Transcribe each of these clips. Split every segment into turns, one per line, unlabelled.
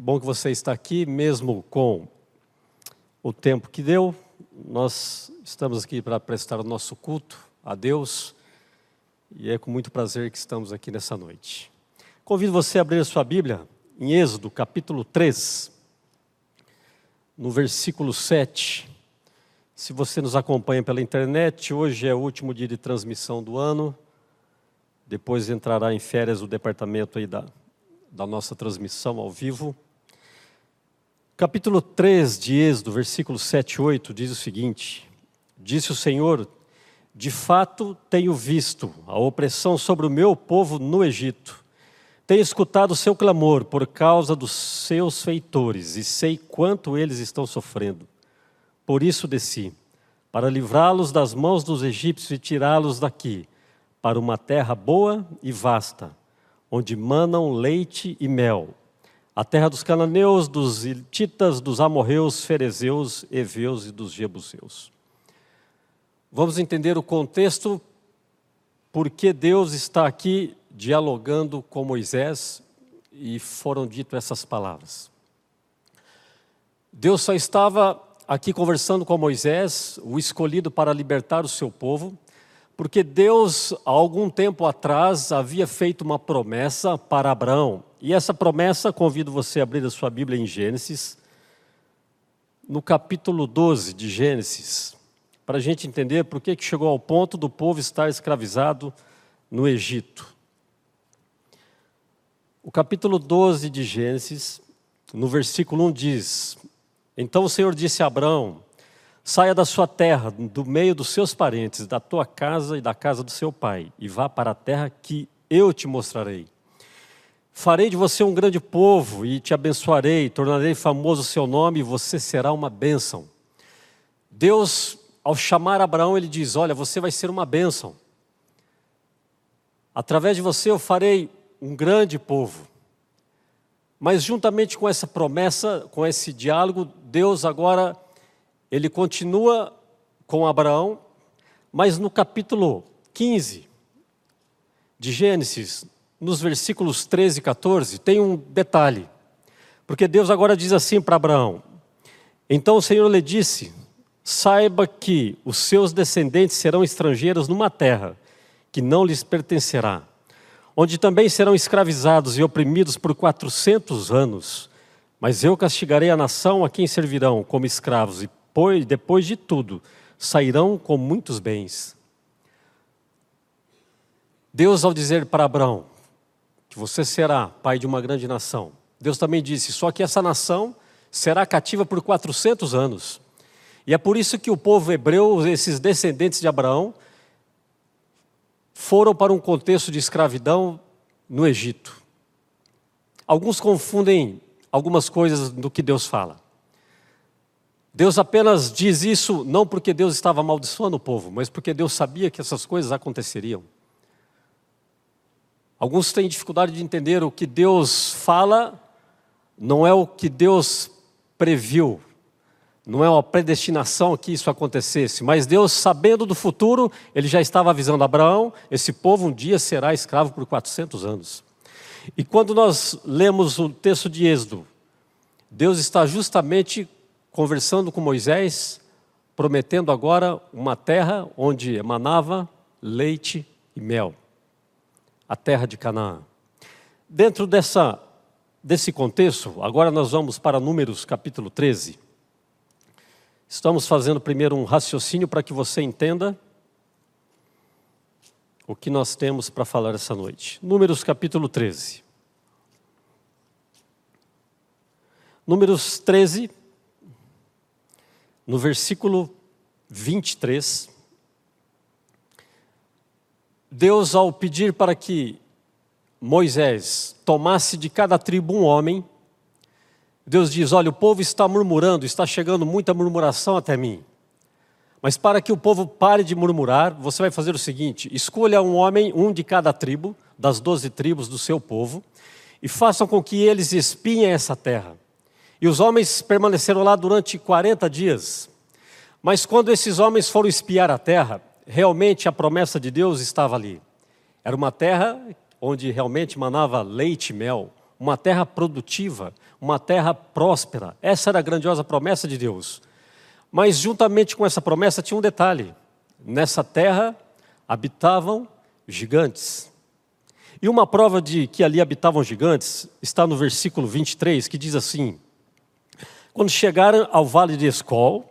Que bom que você está aqui, mesmo com o tempo que deu. Nós estamos aqui para prestar o nosso culto a Deus e é com muito prazer que estamos aqui nessa noite. Convido você a abrir a sua Bíblia em Êxodo, capítulo 3, no versículo 7. Se você nos acompanha pela internet, hoje é o último dia de transmissão do ano. Depois entrará em férias o departamento aí da, da nossa transmissão ao vivo. Capítulo 3 de Êxodo, versículo 7 e 8, diz o seguinte: Disse o Senhor: De fato tenho visto a opressão sobre o meu povo no Egito. Tenho escutado o seu clamor por causa dos seus feitores e sei quanto eles estão sofrendo. Por isso desci, para livrá-los das mãos dos egípcios e tirá-los daqui, para uma terra boa e vasta onde manam leite e mel, a terra dos cananeus, dos hititas, dos amorreus, ferezeus, heveus e dos jebuseus. Vamos entender o contexto porque Deus está aqui dialogando com Moisés e foram ditas essas palavras. Deus só estava aqui conversando com Moisés, o escolhido para libertar o seu povo, porque Deus, há algum tempo atrás, havia feito uma promessa para Abraão. E essa promessa, convido você a abrir a sua Bíblia em Gênesis, no capítulo 12 de Gênesis, para a gente entender por que chegou ao ponto do povo estar escravizado no Egito. O capítulo 12 de Gênesis, no versículo 1 diz: Então o Senhor disse a Abraão: Saia da sua terra, do meio dos seus parentes, da tua casa e da casa do seu pai, e vá para a terra que eu te mostrarei. Farei de você um grande povo e te abençoarei, tornarei famoso o seu nome e você será uma bênção. Deus, ao chamar Abraão, ele diz: Olha, você vai ser uma bênção. Através de você eu farei um grande povo. Mas juntamente com essa promessa, com esse diálogo, Deus agora ele continua com Abraão, mas no capítulo 15 de Gênesis, nos versículos 13 e 14, tem um detalhe. Porque Deus agora diz assim para Abraão: Então o Senhor lhe disse: Saiba que os seus descendentes serão estrangeiros numa terra que não lhes pertencerá, onde também serão escravizados e oprimidos por quatrocentos anos. Mas eu castigarei a nação a quem servirão como escravos e depois, de tudo, sairão com muitos bens. Deus, ao dizer para Abraão que você será pai de uma grande nação, Deus também disse: só que essa nação será cativa por 400 anos. E é por isso que o povo hebreu, esses descendentes de Abraão, foram para um contexto de escravidão no Egito. Alguns confundem algumas coisas do que Deus fala. Deus apenas diz isso não porque Deus estava amaldiçoando o povo, mas porque Deus sabia que essas coisas aconteceriam. Alguns têm dificuldade de entender o que Deus fala, não é o que Deus previu, não é uma predestinação que isso acontecesse, mas Deus, sabendo do futuro, ele já estava avisando Abraão: esse povo um dia será escravo por 400 anos. E quando nós lemos o texto de Êxodo, Deus está justamente conversando com Moisés, prometendo agora uma terra onde emanava leite e mel, a terra de Canaã. Dentro dessa, desse contexto, agora nós vamos para Números capítulo 13. Estamos fazendo primeiro um raciocínio para que você entenda o que nós temos para falar essa noite. Números capítulo 13. Números 13, no versículo 23, Deus, ao pedir para que Moisés tomasse de cada tribo um homem, Deus diz: Olha, o povo está murmurando, está chegando muita murmuração até mim. Mas para que o povo pare de murmurar, você vai fazer o seguinte: escolha um homem, um de cada tribo, das doze tribos do seu povo, e façam com que eles espiem essa terra. E os homens permaneceram lá durante 40 dias. Mas quando esses homens foram espiar a terra, realmente a promessa de Deus estava ali. Era uma terra onde realmente manava leite e mel, uma terra produtiva, uma terra próspera. Essa era a grandiosa promessa de Deus. Mas, juntamente com essa promessa, tinha um detalhe: nessa terra habitavam gigantes. E uma prova de que ali habitavam gigantes está no versículo 23, que diz assim: Quando chegaram ao vale de Escol,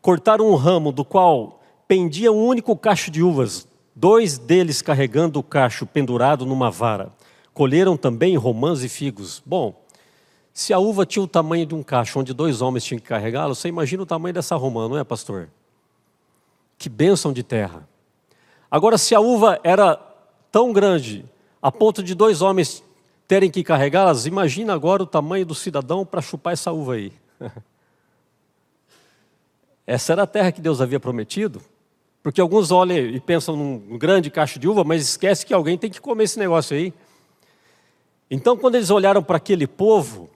cortaram um ramo do qual pendia um único cacho de uvas, dois deles carregando o cacho pendurado numa vara. Colheram também romãs e figos. Bom, se a uva tinha o tamanho de um cacho onde dois homens tinham que carregá-lo, você imagina o tamanho dessa romã, não é, pastor? Que bênção de terra. Agora, se a uva era tão grande a ponto de dois homens terem que carregá-las, imagina agora o tamanho do cidadão para chupar essa uva aí. Essa era a terra que Deus havia prometido. Porque alguns olham e pensam num grande cacho de uva, mas esquece que alguém tem que comer esse negócio aí. Então, quando eles olharam para aquele povo,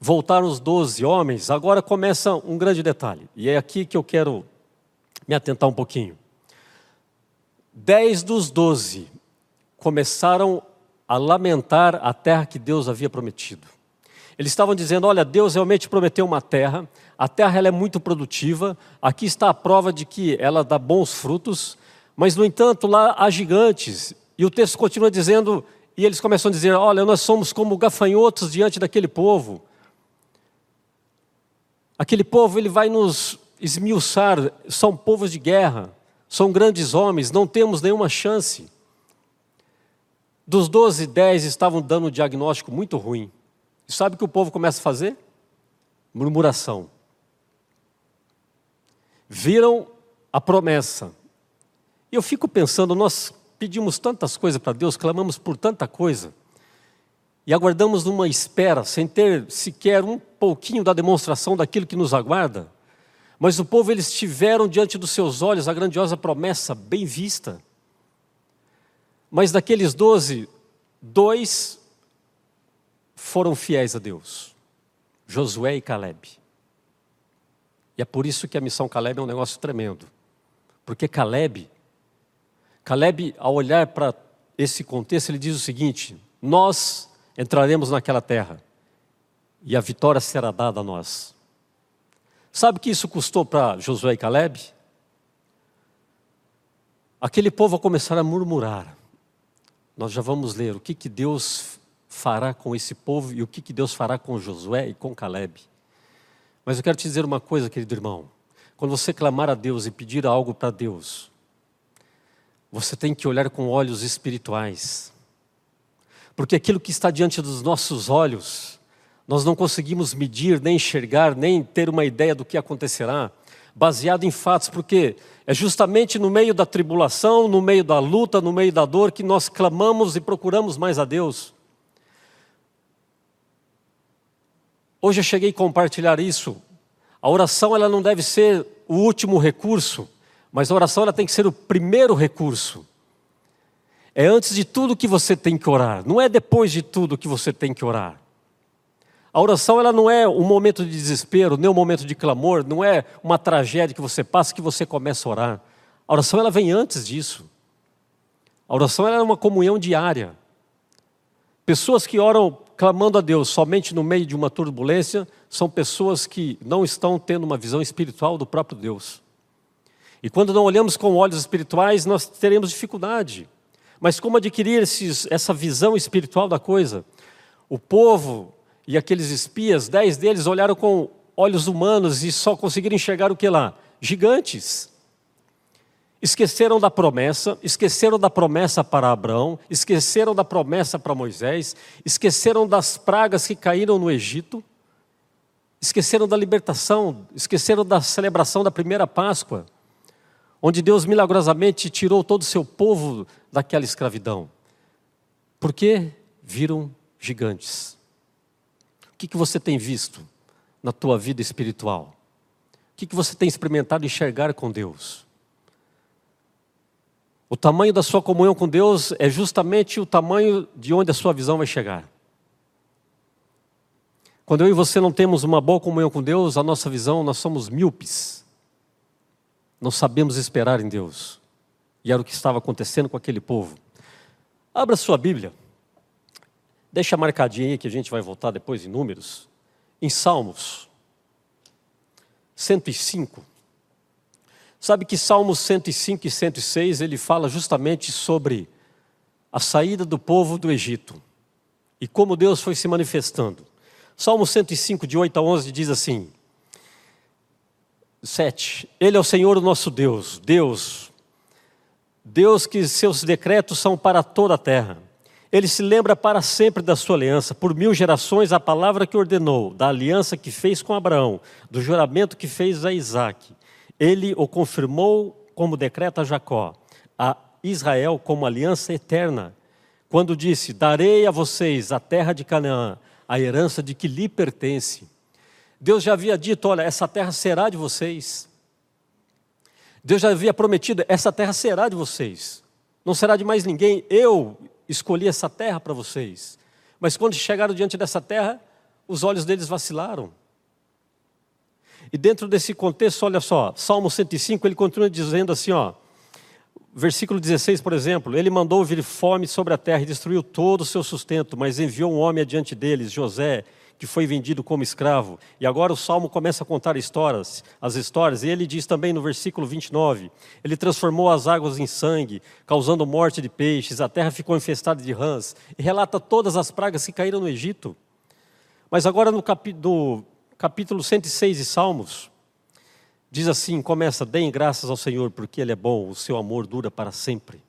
voltaram os doze homens, agora começa um grande detalhe, e é aqui que eu quero me atentar um pouquinho. Dez dos doze começaram a lamentar a terra que Deus havia prometido. Eles estavam dizendo: Olha, Deus realmente prometeu uma terra, a terra ela é muito produtiva, aqui está a prova de que ela dá bons frutos, mas no entanto lá há gigantes. E o texto continua dizendo, e eles começam a dizer: Olha, nós somos como gafanhotos diante daquele povo. Aquele povo ele vai nos esmiuçar, são povos de guerra, são grandes homens, não temos nenhuma chance. Dos 12, 10 estavam dando um diagnóstico muito ruim. E sabe o que o povo começa a fazer? Murmuração. Viram a promessa. E eu fico pensando, nós pedimos tantas coisas para Deus, clamamos por tanta coisa, e aguardamos numa espera, sem ter sequer um pouquinho da demonstração daquilo que nos aguarda. Mas o povo, eles tiveram diante dos seus olhos a grandiosa promessa bem vista. Mas daqueles doze, dois foram fiéis a Deus: Josué e Caleb. E é por isso que a missão Caleb é um negócio tremendo. Porque Caleb, Caleb, ao olhar para esse contexto, ele diz o seguinte: Nós entraremos naquela terra e a vitória será dada a nós. Sabe o que isso custou para Josué e Caleb? Aquele povo a começar a murmurar. Nós já vamos ler o que, que Deus fará com esse povo e o que, que Deus fará com Josué e com Caleb. Mas eu quero te dizer uma coisa, querido irmão. Quando você clamar a Deus e pedir algo para Deus, você tem que olhar com olhos espirituais. Porque aquilo que está diante dos nossos olhos, nós não conseguimos medir, nem enxergar, nem ter uma ideia do que acontecerá, baseado em fatos, porque é justamente no meio da tribulação, no meio da luta, no meio da dor, que nós clamamos e procuramos mais a Deus. Hoje eu cheguei a compartilhar isso. A oração ela não deve ser o último recurso, mas a oração ela tem que ser o primeiro recurso. É antes de tudo que você tem que orar, não é depois de tudo que você tem que orar. A oração ela não é um momento de desespero, nem um momento de clamor, não é uma tragédia que você passa que você começa a orar. A oração ela vem antes disso. A oração ela é uma comunhão diária. Pessoas que oram clamando a Deus somente no meio de uma turbulência são pessoas que não estão tendo uma visão espiritual do próprio Deus. E quando não olhamos com olhos espirituais, nós teremos dificuldade. Mas como adquirir esses, essa visão espiritual da coisa? O povo e aqueles espias, dez deles olharam com olhos humanos e só conseguiram enxergar o que lá? Gigantes. Esqueceram da promessa, esqueceram da promessa para Abraão, esqueceram da promessa para Moisés, esqueceram das pragas que caíram no Egito, esqueceram da libertação, esqueceram da celebração da primeira Páscoa onde Deus milagrosamente tirou todo o seu povo daquela escravidão. Porque viram gigantes. O que, que você tem visto na tua vida espiritual? O que, que você tem experimentado enxergar com Deus? O tamanho da sua comunhão com Deus é justamente o tamanho de onde a sua visão vai chegar. Quando eu e você não temos uma boa comunhão com Deus, a nossa visão, nós somos míopes. Não sabemos esperar em Deus. E era o que estava acontecendo com aquele povo. Abra sua Bíblia. Deixa marcadinho aí que a gente vai voltar depois em números. Em Salmos 105. Sabe que Salmos 105 e 106 ele fala justamente sobre a saída do povo do Egito e como Deus foi se manifestando. Salmo 105, de 8 a 11, diz assim: 7. Ele é o Senhor, o nosso Deus, Deus, Deus que seus decretos são para toda a terra. Ele se lembra para sempre da sua aliança, por mil gerações, a palavra que ordenou, da aliança que fez com Abraão, do juramento que fez a Isaac. Ele o confirmou como decreto a Jacó, a Israel como aliança eterna, quando disse: Darei a vocês a terra de Canaã, a herança de que lhe pertence. Deus já havia dito: Olha, essa terra será de vocês. Deus já havia prometido: essa terra será de vocês. Não será de mais ninguém. Eu escolhi essa terra para vocês. Mas quando chegaram diante dessa terra, os olhos deles vacilaram. E dentro desse contexto, olha só, Salmo 105, ele continua dizendo assim, ó, versículo 16, por exemplo, ele mandou vir fome sobre a terra e destruiu todo o seu sustento, mas enviou um homem adiante deles, José, que foi vendido como escravo. E agora o salmo começa a contar histórias, as histórias, e ele diz também no versículo 29: Ele transformou as águas em sangue, causando morte de peixes, a terra ficou infestada de rãs, e relata todas as pragas que caíram no Egito. Mas agora no capítulo, capítulo 106 de Salmos, Diz assim: começa, deem graças ao Senhor, porque Ele é bom, o seu amor dura para sempre.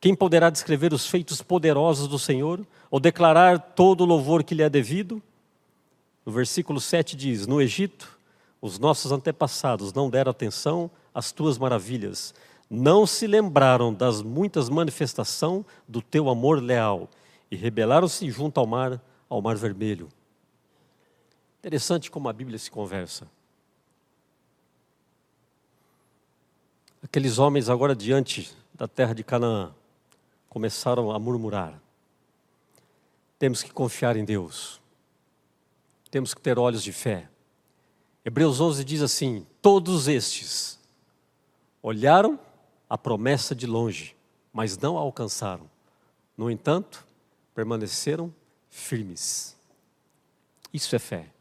Quem poderá descrever os feitos poderosos do Senhor, ou declarar todo o louvor que lhe é devido? No versículo 7 diz: No Egito, os nossos antepassados não deram atenção às tuas maravilhas, não se lembraram das muitas manifestações do teu amor leal, e rebelaram-se junto ao mar, ao mar vermelho. Interessante como a Bíblia se conversa. Aqueles homens agora diante da terra de Canaã começaram a murmurar. Temos que confiar em Deus. Temos que ter olhos de fé. Hebreus 11 diz assim: Todos estes olharam a promessa de longe, mas não a alcançaram. No entanto, permaneceram firmes. Isso é fé.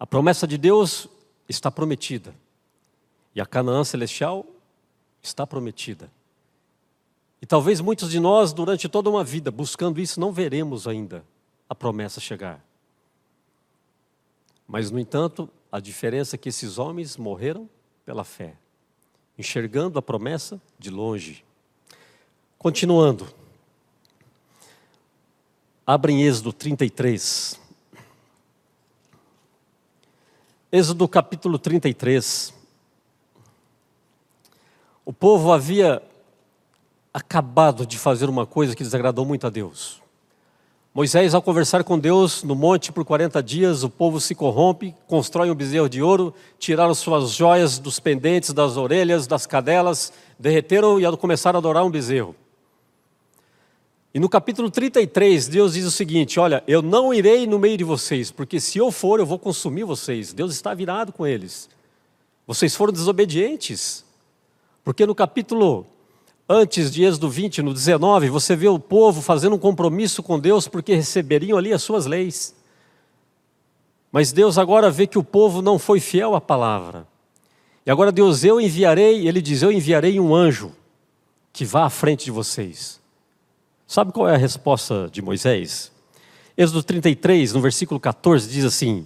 A promessa de Deus está prometida. E a Canaã celestial está prometida. E talvez muitos de nós, durante toda uma vida, buscando isso, não veremos ainda a promessa chegar. Mas, no entanto, a diferença é que esses homens morreram pela fé, enxergando a promessa de longe. Continuando. Abrem Êxodo 33. Êxodo capítulo 33. O povo havia acabado de fazer uma coisa que desagradou muito a Deus. Moisés, ao conversar com Deus no monte por 40 dias, o povo se corrompe, constrói um bezerro de ouro, tiraram suas joias dos pendentes, das orelhas, das cadelas, derreteram e começaram a adorar um bezerro. E no capítulo 33, Deus diz o seguinte: Olha, eu não irei no meio de vocês, porque se eu for, eu vou consumir vocês. Deus está virado com eles. Vocês foram desobedientes. Porque no capítulo antes de Êxodo 20, no 19, você vê o povo fazendo um compromisso com Deus porque receberiam ali as suas leis. Mas Deus agora vê que o povo não foi fiel à palavra. E agora Deus, eu enviarei, ele diz: Eu enviarei um anjo que vá à frente de vocês. Sabe qual é a resposta de Moisés? Êxodo 33, no versículo 14, diz assim: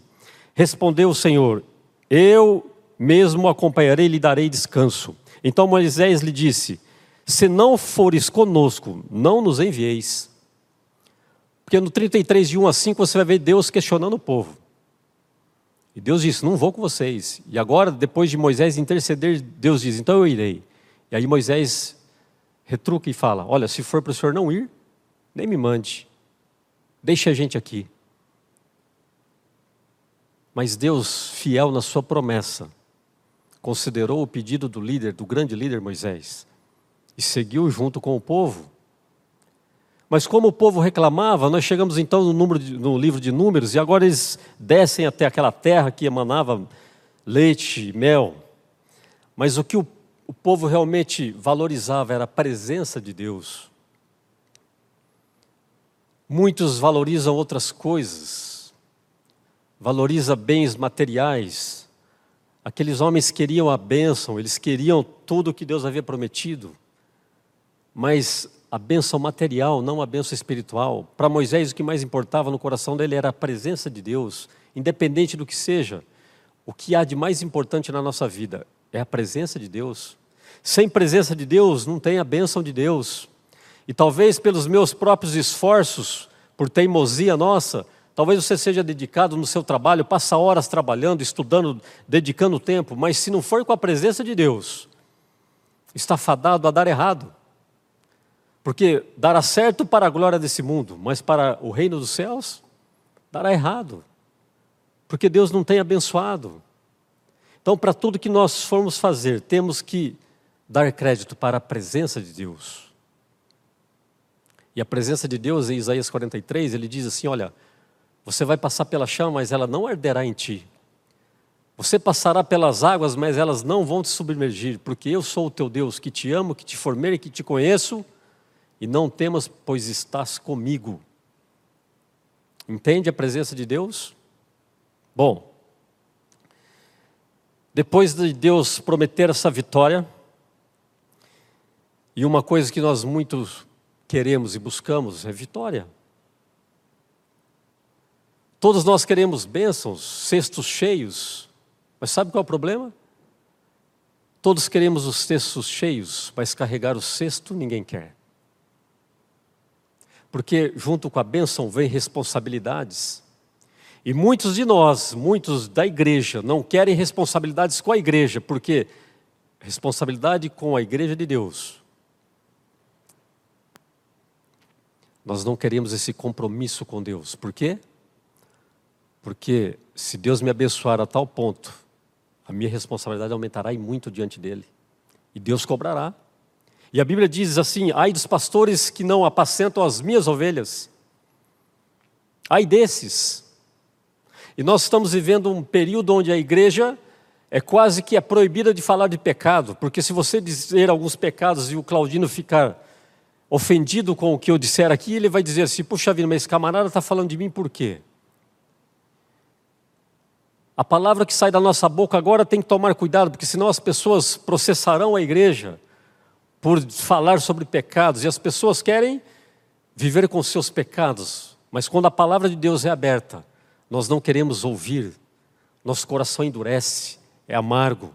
Respondeu o Senhor: Eu mesmo acompanharei e lhe darei descanso. Então Moisés lhe disse: Se não fores conosco, não nos envieis. Porque no 33, de 1 a 5, você vai ver Deus questionando o povo. E Deus disse: Não vou com vocês. E agora, depois de Moisés interceder, Deus diz: Então eu irei. E aí Moisés retruca e fala: Olha, se for para o senhor não ir, nem me mande. Deixe a gente aqui. Mas Deus, fiel na sua promessa, considerou o pedido do líder, do grande líder Moisés, e seguiu junto com o povo. Mas como o povo reclamava, nós chegamos então no, número de, no livro de Números, e agora eles descem até aquela terra que emanava leite, mel. Mas o que o, o povo realmente valorizava era a presença de Deus. Muitos valorizam outras coisas, valoriza bens materiais. Aqueles homens queriam a bênção, eles queriam tudo o que Deus havia prometido, mas a bênção material, não a bênção espiritual. Para Moisés, o que mais importava no coração dele era a presença de Deus, independente do que seja. O que há de mais importante na nossa vida é a presença de Deus. Sem presença de Deus, não tem a bênção de Deus. E talvez pelos meus próprios esforços, por teimosia nossa, talvez você seja dedicado no seu trabalho, passa horas trabalhando, estudando, dedicando tempo, mas se não for com a presença de Deus, está fadado a dar errado. Porque dará certo para a glória desse mundo, mas para o reino dos céus, dará errado. Porque Deus não tem abençoado. Então, para tudo que nós formos fazer, temos que dar crédito para a presença de Deus. E a presença de Deus em Isaías 43, ele diz assim: Olha, você vai passar pela chama, mas ela não arderá em ti. Você passará pelas águas, mas elas não vão te submergir, porque eu sou o teu Deus, que te amo, que te formei, que te conheço, e não temas, pois estás comigo. Entende a presença de Deus? Bom, depois de Deus prometer essa vitória, e uma coisa que nós muito queremos e buscamos é vitória. Todos nós queremos bênçãos, cestos cheios, mas sabe qual é o problema? Todos queremos os cestos cheios, mas carregar o cesto ninguém quer. Porque junto com a bênção vem responsabilidades. E muitos de nós, muitos da igreja, não querem responsabilidades com a igreja, porque responsabilidade com a igreja de Deus Nós não queremos esse compromisso com Deus. Por quê? Porque se Deus me abençoar a tal ponto, a minha responsabilidade aumentará e muito diante dele. E Deus cobrará. E a Bíblia diz assim: ai dos pastores que não apacentam as minhas ovelhas. Ai desses. E nós estamos vivendo um período onde a igreja é quase que é proibida de falar de pecado, porque se você dizer alguns pecados e o Claudino ficar ofendido com o que eu disser aqui, ele vai dizer assim: puxa vida, mas esse camarada está falando de mim por quê? A palavra que sai da nossa boca agora tem que tomar cuidado, porque senão as pessoas processarão a igreja por falar sobre pecados, e as pessoas querem viver com seus pecados, mas quando a palavra de Deus é aberta, nós não queremos ouvir, nosso coração endurece, é amargo.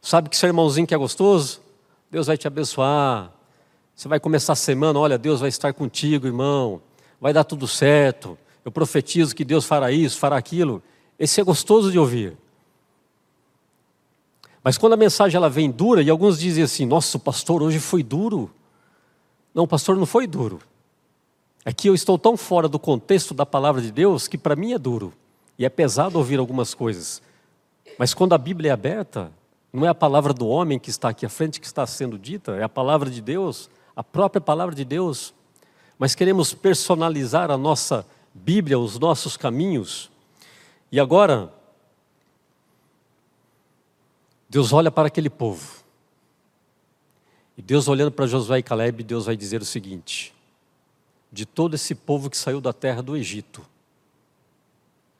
Sabe que sermãozinho que é gostoso? Deus vai te abençoar, você vai começar a semana, olha, Deus vai estar contigo, irmão. Vai dar tudo certo. Eu profetizo que Deus fará isso, fará aquilo. Esse é gostoso de ouvir. Mas quando a mensagem ela vem dura, e alguns dizem assim: "Nossa, pastor hoje foi duro". Não, pastor não foi duro. É que eu estou tão fora do contexto da palavra de Deus que para mim é duro. E é pesado ouvir algumas coisas. Mas quando a Bíblia é aberta, não é a palavra do homem que está aqui à frente que está sendo dita, é a palavra de Deus a própria palavra de Deus, mas queremos personalizar a nossa Bíblia, os nossos caminhos. E agora, Deus olha para aquele povo. E Deus olhando para Josué e Caleb, Deus vai dizer o seguinte: de todo esse povo que saiu da terra do Egito,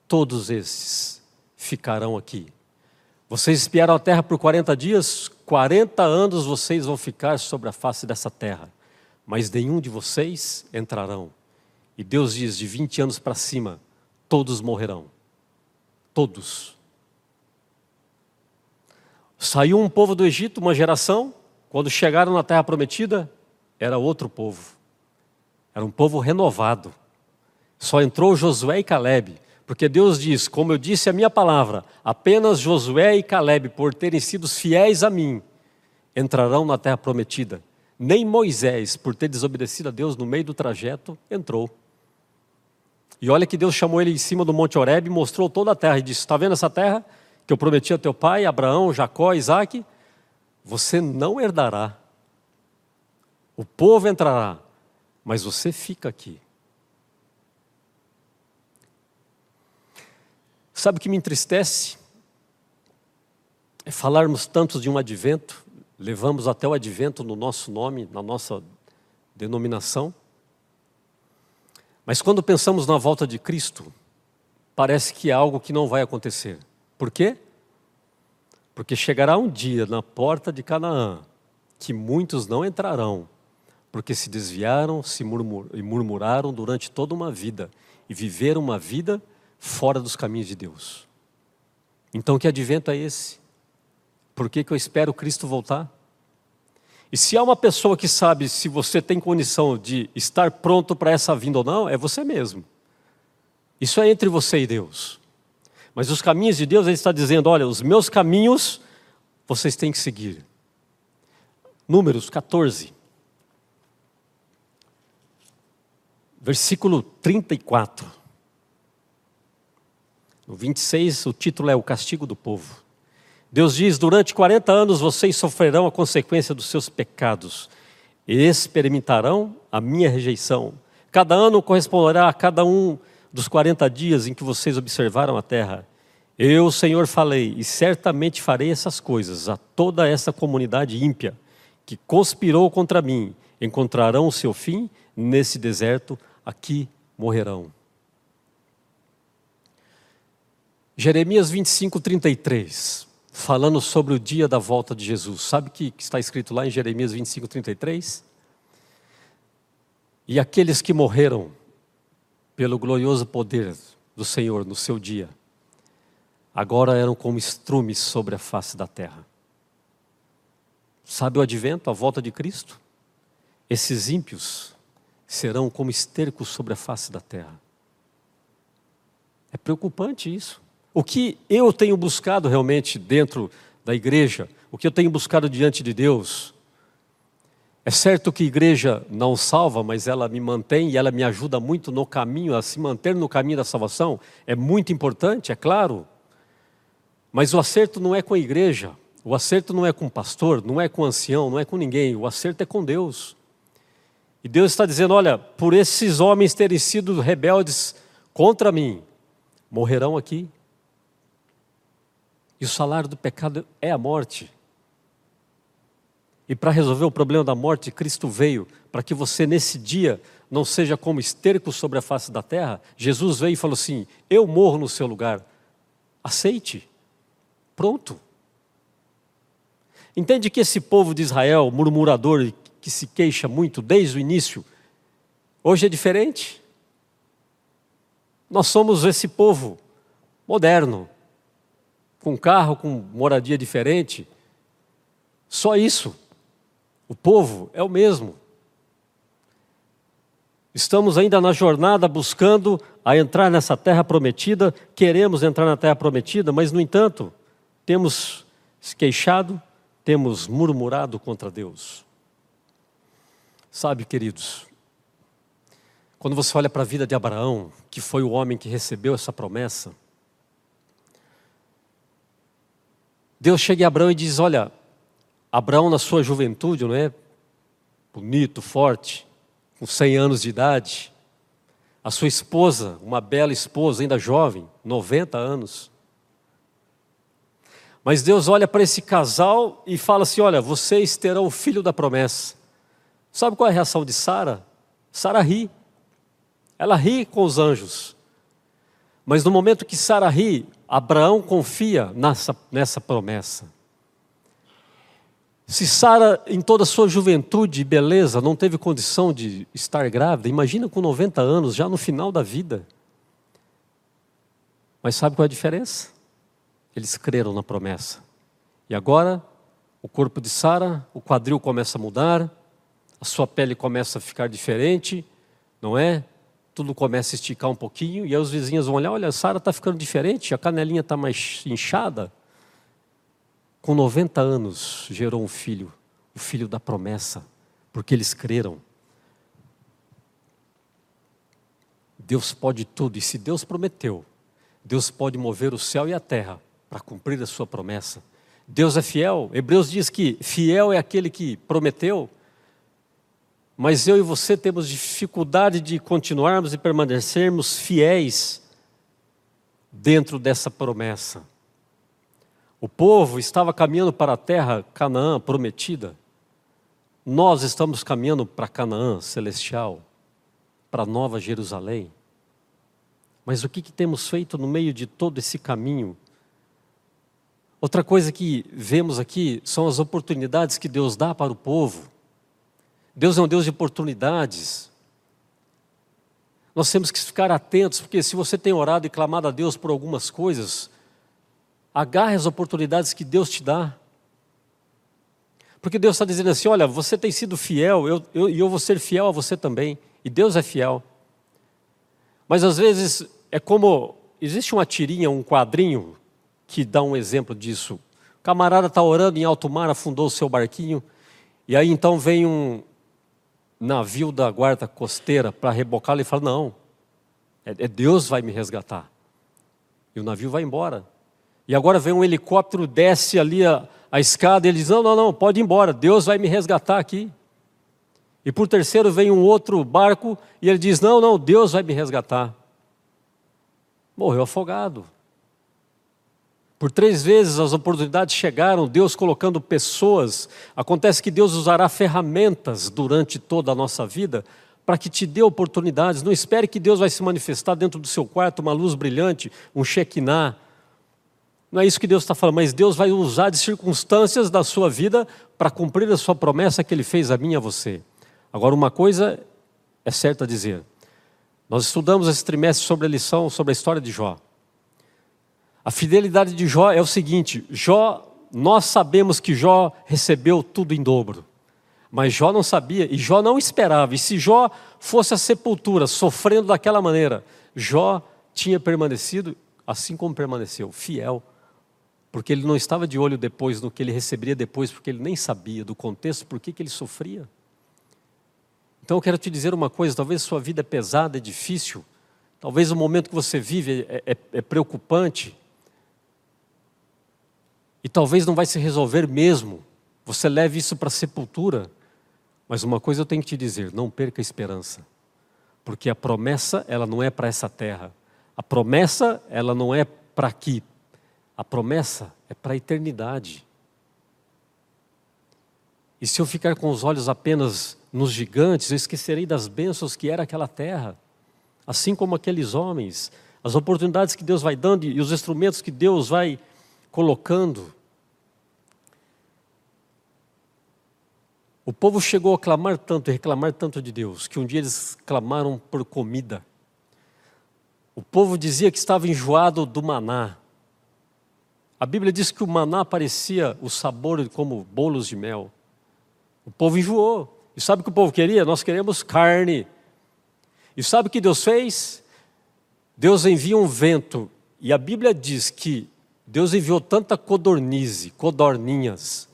todos esses ficarão aqui. Vocês espiaram a terra por 40 dias, 40 anos vocês vão ficar sobre a face dessa terra, mas nenhum de vocês entrarão. E Deus diz: de 20 anos para cima, todos morrerão. Todos. Saiu um povo do Egito, uma geração, quando chegaram na terra prometida, era outro povo. Era um povo renovado. Só entrou Josué e Caleb porque Deus diz: como eu disse a minha palavra, apenas Josué e Caleb, por terem sido fiéis a mim, entrarão na terra prometida. Nem Moisés, por ter desobedecido a Deus no meio do trajeto, entrou. E olha que Deus chamou ele em cima do Monte Horeb e mostrou toda a terra e disse: Está vendo essa terra que eu prometi a teu pai, Abraão, Jacó, Isaac? Você não herdará. O povo entrará, mas você fica aqui. Sabe o que me entristece? É falarmos tanto de um advento, levamos até o advento no nosso nome, na nossa denominação. Mas quando pensamos na volta de Cristo, parece que é algo que não vai acontecer. Por quê? Porque chegará um dia na porta de Canaã que muitos não entrarão, porque se desviaram se murmur, e murmuraram durante toda uma vida e viveram uma vida fora dos caminhos de Deus. Então, que advento é esse? Por que, que eu espero Cristo voltar? E se há uma pessoa que sabe se você tem condição de estar pronto para essa vinda ou não, é você mesmo. Isso é entre você e Deus. Mas os caminhos de Deus, Ele está dizendo: olha, os meus caminhos vocês têm que seguir. Números 14, versículo 34. No 26, o título é O Castigo do Povo. Deus diz: Durante 40 anos vocês sofrerão a consequência dos seus pecados, e experimentarão a minha rejeição. Cada ano corresponderá a cada um dos 40 dias em que vocês observaram a terra. Eu, Senhor, falei, e certamente farei essas coisas a toda essa comunidade ímpia que conspirou contra mim. Encontrarão o seu fim nesse deserto, aqui morrerão. Jeremias 25, 33 falando sobre o dia da volta de Jesus. Sabe o que está escrito lá em Jeremias 25, 33? E aqueles que morreram pelo glorioso poder do Senhor no seu dia, agora eram como estrumes sobre a face da terra. Sabe o advento, a volta de Cristo? Esses ímpios serão como estercos sobre a face da terra. É preocupante isso. O que eu tenho buscado realmente dentro da igreja, o que eu tenho buscado diante de Deus, é certo que a igreja não salva, mas ela me mantém e ela me ajuda muito no caminho, a se manter no caminho da salvação. É muito importante, é claro. Mas o acerto não é com a igreja, o acerto não é com o pastor, não é com o ancião, não é com ninguém. O acerto é com Deus. E Deus está dizendo: olha, por esses homens terem sido rebeldes contra mim, morrerão aqui. E o salário do pecado é a morte. E para resolver o problema da morte, Cristo veio para que você nesse dia não seja como esterco sobre a face da terra. Jesus veio e falou assim: Eu morro no seu lugar. Aceite. Pronto. Entende que esse povo de Israel, murmurador, que se queixa muito desde o início, hoje é diferente? Nós somos esse povo moderno, com carro, com moradia diferente. Só isso. O povo é o mesmo. Estamos ainda na jornada buscando a entrar nessa terra prometida, queremos entrar na terra prometida, mas, no entanto, temos se queixado, temos murmurado contra Deus. Sabe, queridos, quando você olha para a vida de Abraão, que foi o homem que recebeu essa promessa, Deus chega em Abraão e diz: Olha, Abraão, na sua juventude, não é? Bonito, forte, com 100 anos de idade. A sua esposa, uma bela esposa, ainda jovem, 90 anos. Mas Deus olha para esse casal e fala assim: Olha, vocês terão o filho da promessa. Sabe qual é a reação de Sara? Sara ri. Ela ri com os anjos. Mas no momento que Sara ri, Abraão confia nessa, nessa promessa. Se Sara, em toda a sua juventude e beleza, não teve condição de estar grávida, imagina com 90 anos, já no final da vida. Mas sabe qual é a diferença? Eles creram na promessa. E agora, o corpo de Sara, o quadril começa a mudar, a sua pele começa a ficar diferente, não é? tudo começa a esticar um pouquinho, e aí os vizinhos vão olhar, olha, a Sara está ficando diferente, a canelinha está mais inchada. Com 90 anos, gerou um filho, o filho da promessa, porque eles creram. Deus pode tudo, e se Deus prometeu, Deus pode mover o céu e a terra para cumprir a sua promessa. Deus é fiel. Hebreus diz que fiel é aquele que prometeu, mas eu e você temos dificuldade de continuarmos e permanecermos fiéis dentro dessa promessa. O povo estava caminhando para a terra Canaã prometida. Nós estamos caminhando para Canaã celestial. para Nova Jerusalém. Mas o que, que temos feito no meio de todo esse caminho? Outra coisa que vemos aqui são as oportunidades que Deus dá para o povo. Deus é um Deus de oportunidades. Nós temos que ficar atentos, porque se você tem orado e clamado a Deus por algumas coisas, agarre as oportunidades que Deus te dá. Porque Deus está dizendo assim: olha, você tem sido fiel, e eu, eu, eu vou ser fiel a você também. E Deus é fiel. Mas às vezes é como. Existe uma tirinha, um quadrinho, que dá um exemplo disso. O camarada está orando em alto mar, afundou o seu barquinho, e aí então vem um navio da guarda costeira para rebocá-lo e fala: Não, é, é Deus vai me resgatar. E o navio vai embora. E agora vem um helicóptero, desce ali a, a escada, e ele diz: Não, não, não, pode ir embora, Deus vai me resgatar aqui. E por terceiro vem um outro barco, e ele diz: Não, não, Deus vai me resgatar. Morreu afogado. Por três vezes as oportunidades chegaram, Deus colocando pessoas. Acontece que Deus usará ferramentas durante toda a nossa vida para que te dê oportunidades. Não espere que Deus vai se manifestar dentro do seu quarto, uma luz brilhante, um Shekinah não é isso que Deus está falando, mas Deus vai usar de circunstâncias da sua vida para cumprir a sua promessa que Ele fez a mim e a você. Agora, uma coisa é certa a dizer: nós estudamos esse trimestre sobre a lição, sobre a história de Jó. A fidelidade de Jó é o seguinte: Jó, nós sabemos que Jó recebeu tudo em dobro, mas Jó não sabia e Jó não esperava. E se Jó fosse a sepultura, sofrendo daquela maneira, Jó tinha permanecido assim como permaneceu, fiel porque ele não estava de olho depois no que ele receberia depois, porque ele nem sabia do contexto, por que ele sofria. Então eu quero te dizer uma coisa: talvez sua vida é pesada, é difícil, talvez o momento que você vive é, é, é preocupante, e talvez não vai se resolver mesmo. Você leve isso para a sepultura. Mas uma coisa eu tenho que te dizer: não perca a esperança, porque a promessa ela não é para essa terra. A promessa ela não é para aqui, a promessa é para a eternidade. E se eu ficar com os olhos apenas nos gigantes, eu esquecerei das bênçãos que era aquela terra. Assim como aqueles homens, as oportunidades que Deus vai dando e os instrumentos que Deus vai colocando. O povo chegou a clamar tanto e reclamar tanto de Deus, que um dia eles clamaram por comida. O povo dizia que estava enjoado do maná. A Bíblia diz que o maná parecia o sabor como bolos de mel. O povo enjoou. E sabe o que o povo queria? Nós queremos carne. E sabe o que Deus fez? Deus envia um vento. E a Bíblia diz que Deus enviou tanta codornize, codorninhas,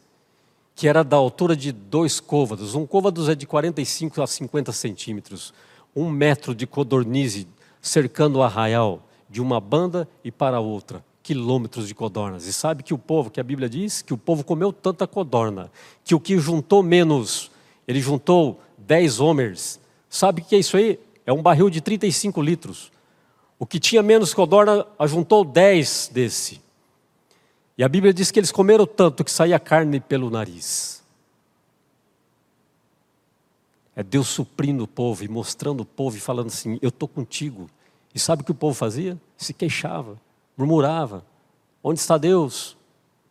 que era da altura de dois côvados. Um côvado é de 45 a 50 centímetros. Um metro de codornize cercando o arraial de uma banda e para outra quilômetros de codornas. E sabe que o povo, que a Bíblia diz, que o povo comeu tanta codorna, que o que juntou menos, ele juntou 10 homers. Sabe o que é isso aí? É um barril de 35 litros. O que tinha menos codorna, ajuntou 10 desse. E a Bíblia diz que eles comeram tanto que saía carne pelo nariz. É Deus suprindo o povo e mostrando o povo e falando assim: Eu estou contigo. E sabe o que o povo fazia? Se queixava murmurava: Onde está Deus?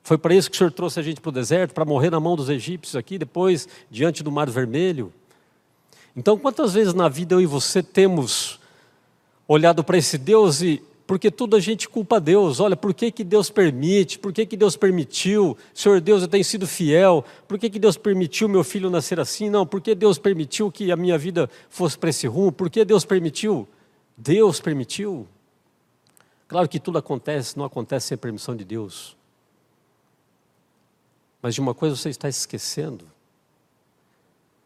Foi para isso que o Senhor trouxe a gente para o deserto, para morrer na mão dos egípcios aqui, depois diante do Mar Vermelho. Então, quantas vezes na vida eu e você temos olhado para esse Deus e porque tudo a gente culpa a Deus. Olha, por que, que Deus permite? Por que, que Deus permitiu? Senhor Deus, eu tenho sido fiel. Por que, que Deus permitiu meu filho nascer assim? Não, por que Deus permitiu que a minha vida fosse para esse rumo? Por que Deus permitiu? Deus permitiu. Claro que tudo acontece, não acontece sem a permissão de Deus. Mas de uma coisa você está esquecendo.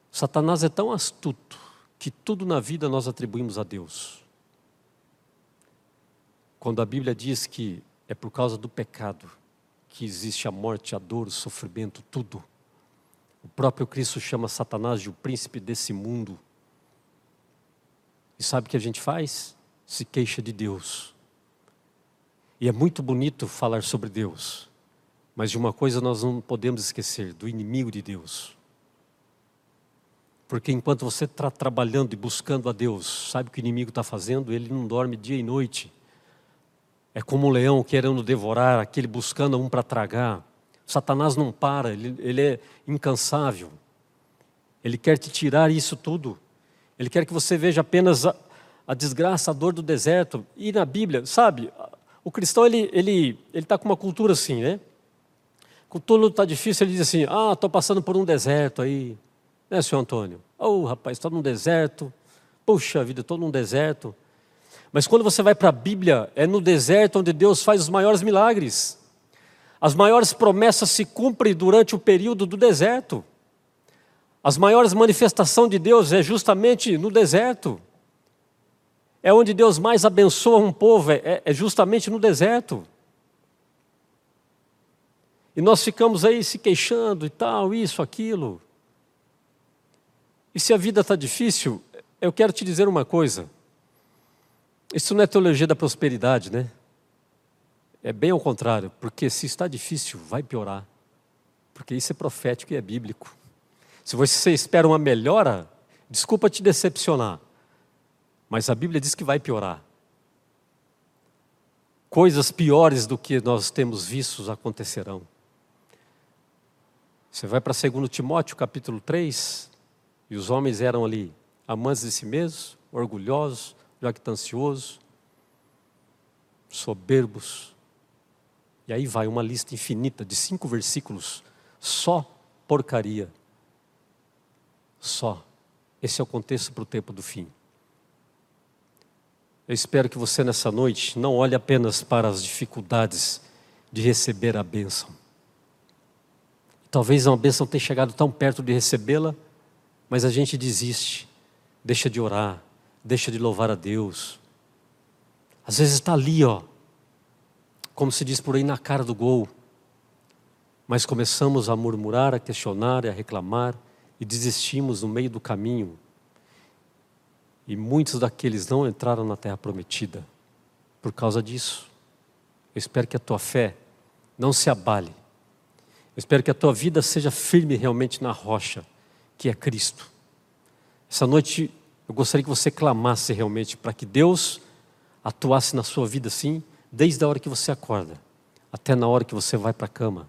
Satanás é tão astuto que tudo na vida nós atribuímos a Deus. Quando a Bíblia diz que é por causa do pecado que existe a morte, a dor, o sofrimento, tudo. O próprio Cristo chama Satanás de o príncipe desse mundo. E sabe o que a gente faz? Se queixa de Deus. E é muito bonito falar sobre Deus, mas de uma coisa nós não podemos esquecer: do inimigo de Deus. Porque enquanto você está trabalhando e buscando a Deus, sabe o que o inimigo está fazendo? Ele não dorme dia e noite. É como um leão querendo devorar, aquele buscando um para tragar. Satanás não para, ele, ele é incansável. Ele quer te tirar isso tudo. Ele quer que você veja apenas a, a desgraça, a dor do deserto. E na Bíblia, sabe, o cristão ele ele ele está com uma cultura assim, né? Quando tudo está difícil, ele diz assim: Ah, estou passando por um deserto aí. Né, senhor Antônio? Oh, rapaz, estou num deserto. Puxa vida, estou num deserto. Mas quando você vai para a Bíblia, é no deserto onde Deus faz os maiores milagres. As maiores promessas se cumprem durante o período do deserto. As maiores manifestações de Deus é justamente no deserto. É onde Deus mais abençoa um povo, é, é justamente no deserto. E nós ficamos aí se queixando e tal, isso, aquilo. E se a vida está difícil, eu quero te dizer uma coisa. Isso não é teologia da prosperidade, né? É bem ao contrário, porque se está difícil, vai piorar. Porque isso é profético e é bíblico. Se você espera uma melhora, desculpa te decepcionar, mas a Bíblia diz que vai piorar. Coisas piores do que nós temos vistos acontecerão. Você vai para 2 Timóteo capítulo 3, e os homens eram ali amantes de si mesmos, orgulhosos, jactanciosos, soberbos. E aí vai uma lista infinita de cinco versículos, só porcaria. Só. Esse é o contexto para o tempo do fim. Eu espero que você nessa noite não olhe apenas para as dificuldades de receber a bênção. Talvez uma bênção tenha chegado tão perto de recebê-la, mas a gente desiste, deixa de orar, deixa de louvar a Deus. Às vezes está ali, ó, como se diz por aí, na cara do gol. Mas começamos a murmurar, a questionar e a reclamar e desistimos no meio do caminho. E muitos daqueles não entraram na terra prometida por causa disso. Eu espero que a tua fé não se abale. Eu espero que a tua vida seja firme realmente na rocha, que é Cristo. Essa noite eu gostaria que você clamasse realmente para que Deus atuasse na sua vida assim, desde a hora que você acorda até na hora que você vai para a cama.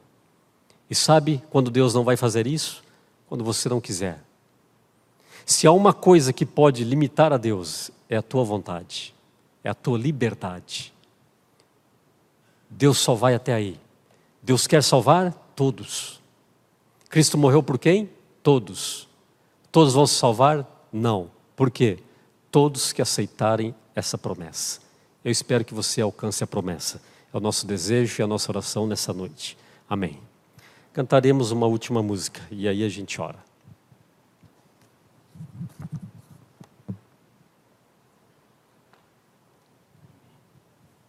E sabe quando Deus não vai fazer isso? Quando você não quiser. Se há uma coisa que pode limitar a Deus, é a tua vontade, é a tua liberdade. Deus só vai até aí. Deus quer salvar todos. Cristo morreu por quem? Todos. Todos vão se salvar? Não. Por quê? Todos que aceitarem essa promessa. Eu espero que você alcance a promessa. É o nosso desejo e a nossa oração nessa noite. Amém. Cantaremos uma última música e aí a gente ora.